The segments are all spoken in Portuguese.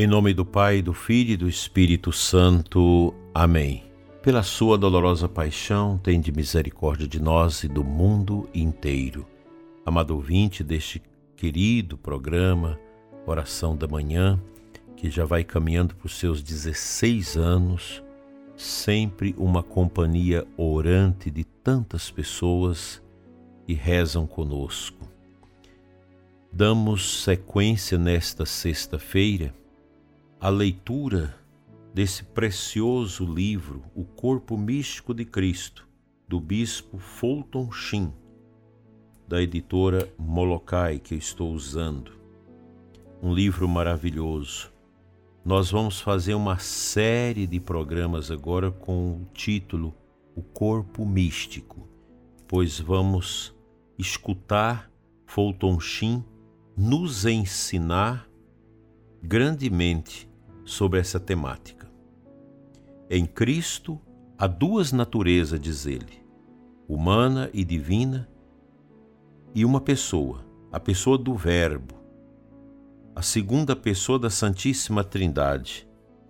Em nome do Pai, do Filho e do Espírito Santo. Amém. Pela sua dolorosa paixão, tende misericórdia de nós e do mundo inteiro. Amado ouvinte deste querido programa, Oração da Manhã, que já vai caminhando para os seus 16 anos, sempre uma companhia orante de tantas pessoas e rezam conosco. Damos sequência nesta sexta-feira a leitura desse precioso livro, O Corpo Místico de Cristo, do bispo Fulton Sheen, da editora Molokai, que eu estou usando. Um livro maravilhoso. Nós vamos fazer uma série de programas agora com o título O Corpo Místico, pois vamos escutar Fulton Sheen nos ensinar grandemente sobre essa temática. Em Cristo há duas naturezas, diz ele, humana e divina, e uma pessoa, a pessoa do Verbo, a segunda pessoa da Santíssima Trindade.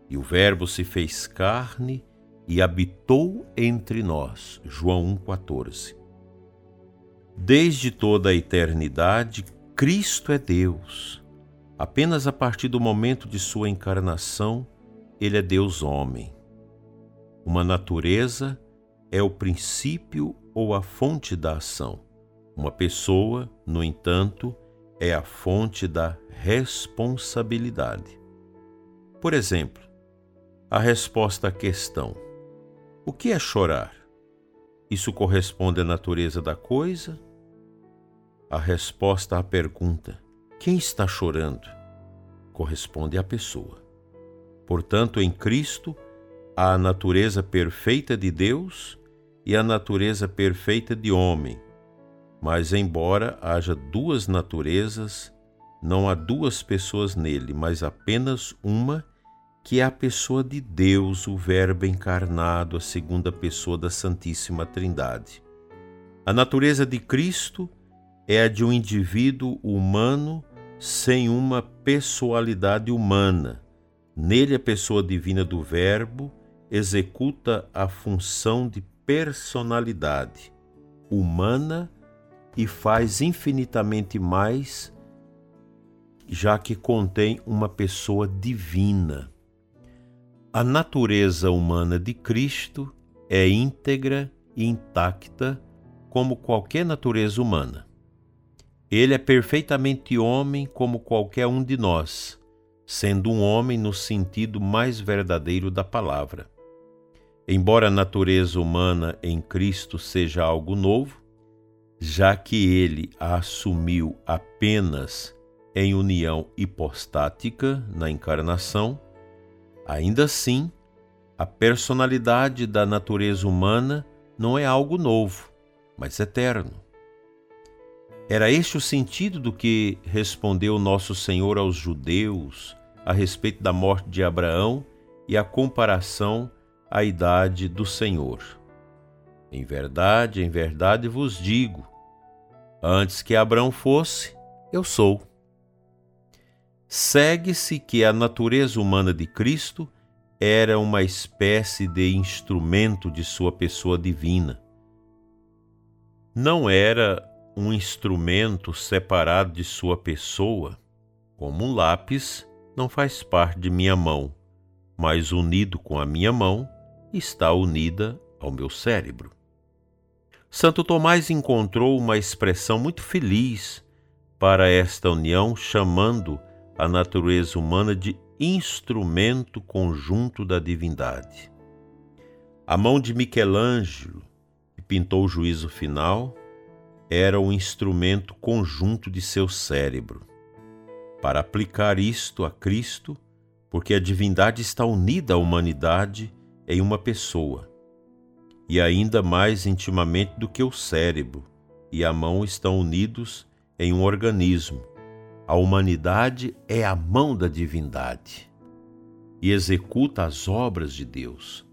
E o Verbo se fez carne e habitou entre nós. João 1,14. Desde toda a eternidade, Cristo é Deus Apenas a partir do momento de sua encarnação, ele é Deus homem. Uma natureza é o princípio ou a fonte da ação. Uma pessoa, no entanto, é a fonte da responsabilidade. Por exemplo, a resposta à questão: o que é chorar? Isso corresponde à natureza da coisa? A resposta à pergunta: quem está chorando? Corresponde à pessoa. Portanto, em Cristo, há a natureza perfeita de Deus e a natureza perfeita de homem. Mas, embora haja duas naturezas, não há duas pessoas nele, mas apenas uma, que é a pessoa de Deus, o Verbo encarnado, a segunda pessoa da Santíssima Trindade. A natureza de Cristo é a de um indivíduo humano sem uma pessoalidade humana. Nele, a pessoa divina do Verbo executa a função de personalidade humana e faz infinitamente mais, já que contém uma pessoa divina. A natureza humana de Cristo é íntegra e intacta como qualquer natureza humana. Ele é perfeitamente homem como qualquer um de nós, sendo um homem no sentido mais verdadeiro da palavra. Embora a natureza humana em Cristo seja algo novo, já que ele a assumiu apenas em união hipostática na encarnação, ainda assim, a personalidade da natureza humana não é algo novo, mas eterno. Era este o sentido do que respondeu nosso Senhor aos judeus a respeito da morte de Abraão e a comparação à idade do Senhor. Em verdade, em verdade vos digo: antes que Abraão fosse, eu sou. Segue-se que a natureza humana de Cristo era uma espécie de instrumento de sua pessoa divina. Não era um instrumento separado de sua pessoa, como um lápis, não faz parte de minha mão, mas unido com a minha mão, está unida ao meu cérebro. Santo Tomás encontrou uma expressão muito feliz para esta união, chamando a natureza humana de instrumento conjunto da divindade. A mão de Michelangelo, que pintou o juízo final, era o instrumento conjunto de seu cérebro. Para aplicar isto a Cristo, porque a divindade está unida à humanidade em uma pessoa, e ainda mais intimamente do que o cérebro e a mão estão unidos em um organismo. A humanidade é a mão da divindade e executa as obras de Deus.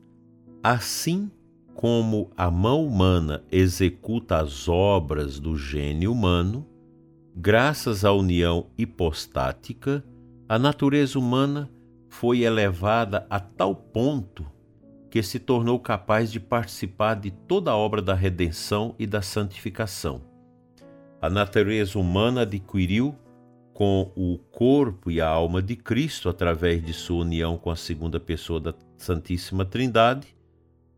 Assim, como a mão humana executa as obras do gênio humano, graças à união hipostática, a natureza humana foi elevada a tal ponto que se tornou capaz de participar de toda a obra da redenção e da santificação. A natureza humana adquiriu com o corpo e a alma de Cristo, através de sua união com a segunda pessoa da Santíssima Trindade,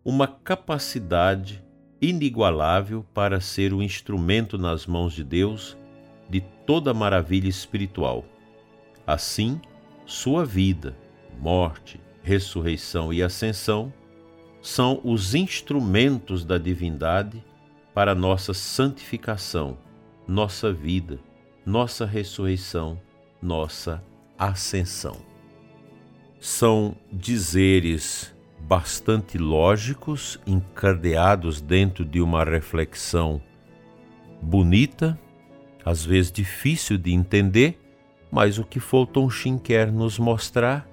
uma capacidade inigualável para ser o instrumento nas mãos de Deus de toda maravilha espiritual. Assim, sua vida, morte, ressurreição e ascensão são os instrumentos da divindade para nossa santificação, nossa vida, nossa ressurreição, nossa ascensão. São dizeres bastante lógicos, encadeados dentro de uma reflexão bonita, às vezes difícil de entender, mas o que Fulton Sheen quer nos mostrar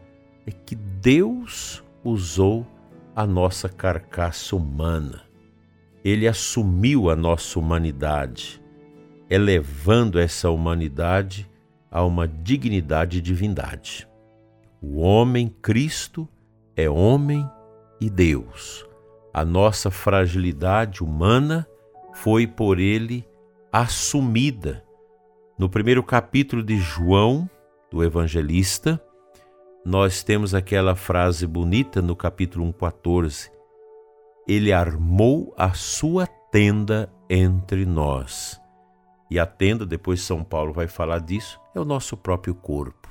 é que Deus usou a nossa carcaça humana. Ele assumiu a nossa humanidade elevando essa humanidade a uma dignidade e divindade. O homem Cristo é homem e Deus. A nossa fragilidade humana foi por ele assumida. No primeiro capítulo de João, do evangelista, nós temos aquela frase bonita no capítulo 1:14. Ele armou a sua tenda entre nós. E a tenda, depois São Paulo vai falar disso, é o nosso próprio corpo.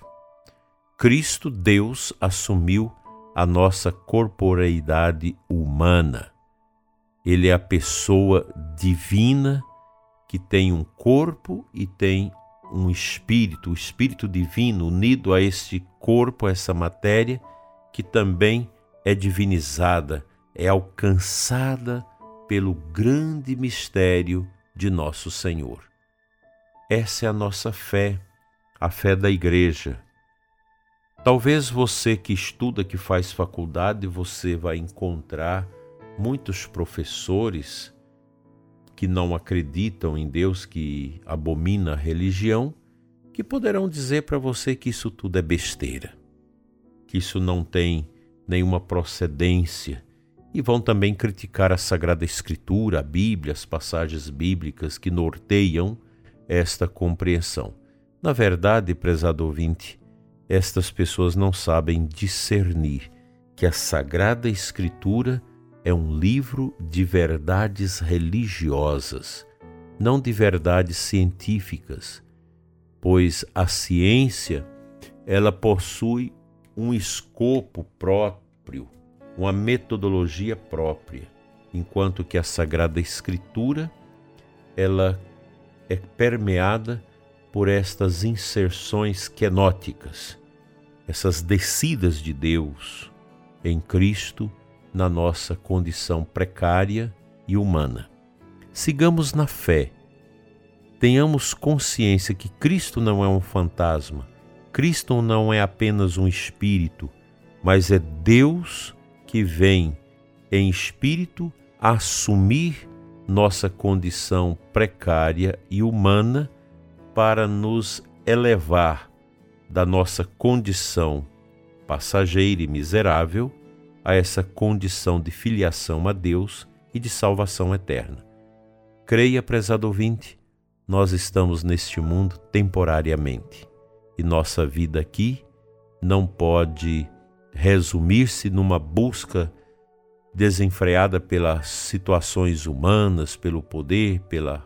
Cristo, Deus, assumiu a nossa corporeidade humana. Ele é a pessoa divina que tem um corpo e tem um espírito, o espírito divino unido a este corpo, a essa matéria, que também é divinizada, é alcançada pelo grande mistério de nosso Senhor. Essa é a nossa fé, a fé da igreja. Talvez você que estuda, que faz faculdade, você vai encontrar muitos professores que não acreditam em Deus, que abomina a religião, que poderão dizer para você que isso tudo é besteira, que isso não tem nenhuma procedência, e vão também criticar a Sagrada Escritura, a Bíblia, as passagens bíblicas que norteiam esta compreensão. Na verdade, prezado ouvinte, estas pessoas não sabem discernir que a Sagrada Escritura é um livro de verdades religiosas, não de verdades científicas, pois a ciência ela possui um escopo próprio, uma metodologia própria, enquanto que a Sagrada Escritura ela é permeada por estas inserções quenóticas, essas descidas de Deus em Cristo na nossa condição precária e humana. Sigamos na fé. Tenhamos consciência que Cristo não é um fantasma, Cristo não é apenas um espírito, mas é Deus que vem em espírito assumir nossa condição precária e humana para nos elevar da nossa condição passageira e miserável a essa condição de filiação a Deus e de salvação eterna. Creia, prezado ouvinte, nós estamos neste mundo temporariamente e nossa vida aqui não pode resumir-se numa busca desenfreada pelas situações humanas, pelo poder, pela,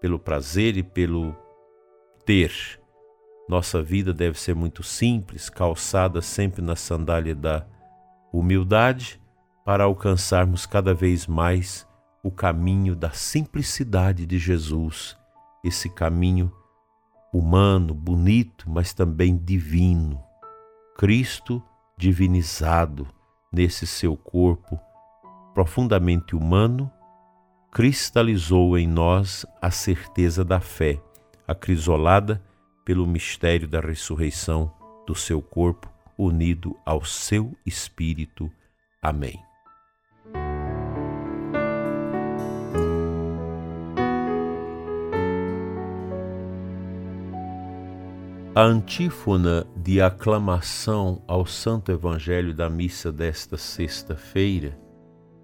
pelo prazer e pelo ter. Nossa vida deve ser muito simples, calçada sempre na sandália da humildade, para alcançarmos cada vez mais o caminho da simplicidade de Jesus, esse caminho humano, bonito, mas também divino. Cristo divinizado nesse seu corpo profundamente humano, cristalizou em nós a certeza da fé, acrisolada pelo mistério da ressurreição do seu corpo unido ao seu espírito. Amém. A antífona de aclamação ao Santo Evangelho da missa desta sexta-feira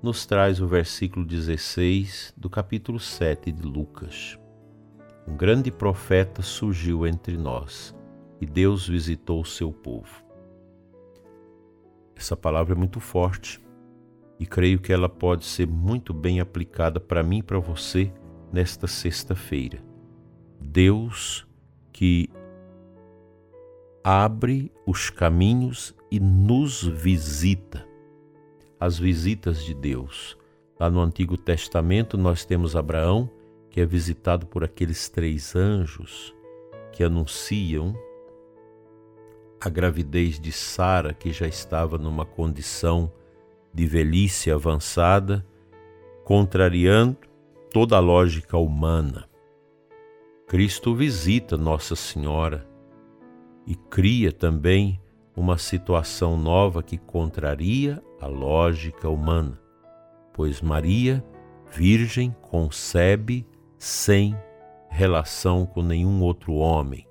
nos traz o versículo 16 do capítulo 7 de Lucas. Um grande profeta surgiu entre nós e Deus visitou o seu povo. Essa palavra é muito forte e creio que ela pode ser muito bem aplicada para mim e para você nesta sexta-feira. Deus que abre os caminhos e nos visita. As visitas de Deus. Lá no Antigo Testamento nós temos Abraão, que é visitado por aqueles três anjos que anunciam a gravidez de Sara, que já estava numa condição de velhice avançada, contrariando toda a lógica humana. Cristo visita Nossa Senhora e cria também uma situação nova que contraria a lógica humana, pois Maria, virgem, concebe sem relação com nenhum outro homem.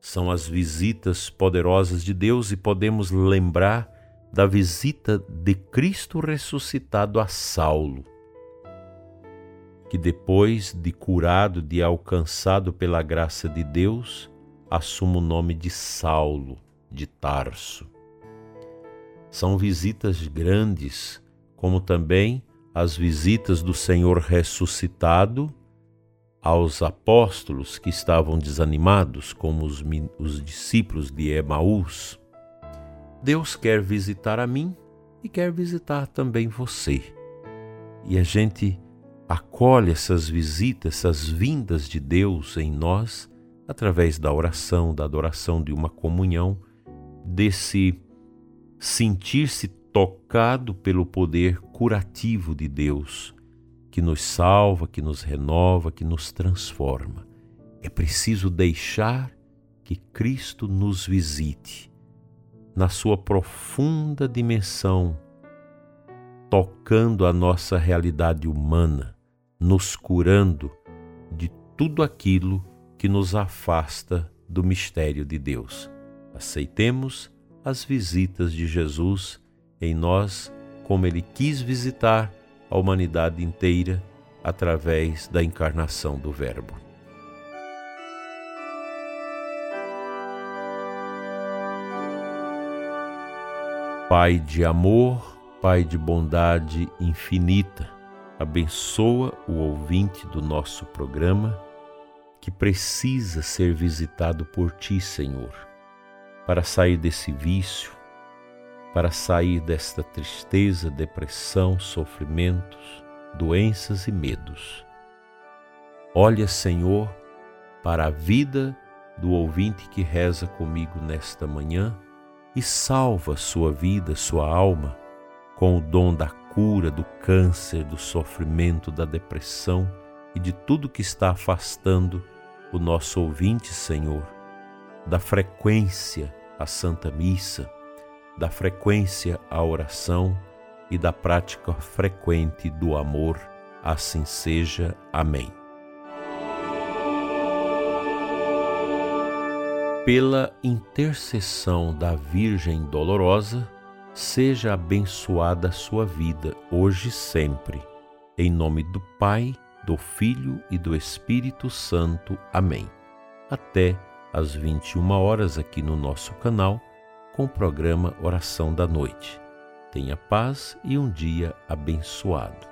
São as visitas poderosas de Deus e podemos lembrar da visita de Cristo ressuscitado a Saulo, que depois de curado, de alcançado pela graça de Deus, assume o nome de Saulo, de Tarso. São visitas grandes, como também as visitas do Senhor ressuscitado aos apóstolos que estavam desanimados, como os, os discípulos de Emaús. Deus quer visitar a mim e quer visitar também você. E a gente acolhe essas visitas, essas vindas de Deus em nós através da oração, da adoração, de uma comunhão, desse sentir-se tocado pelo poder curativo de Deus, que nos salva, que nos renova, que nos transforma. É preciso deixar que Cristo nos visite na sua profunda dimensão, tocando a nossa realidade humana, nos curando de tudo aquilo que nos afasta do mistério de Deus. Aceitemos as visitas de Jesus em nós, como ele quis visitar a humanidade inteira através da encarnação do Verbo. Pai de amor, Pai de bondade infinita, abençoa o ouvinte do nosso programa que precisa ser visitado por Ti, Senhor, para sair desse vício, para sair desta tristeza, depressão, sofrimentos, doenças e medos. Olha, Senhor, para a vida do ouvinte que reza comigo nesta manhã e salva sua vida, sua alma, com o dom da cura do câncer, do sofrimento, da depressão e de tudo que está afastando o nosso ouvinte, Senhor, da frequência à Santa Missa, da frequência à oração e da prática frequente do amor. Assim seja. Amém. Pela intercessão da Virgem Dolorosa, seja abençoada a sua vida hoje e sempre. Em nome do Pai, do Filho e do Espírito Santo. Amém. Até às 21 horas aqui no nosso canal com o programa Oração da Noite. Tenha paz e um dia abençoado.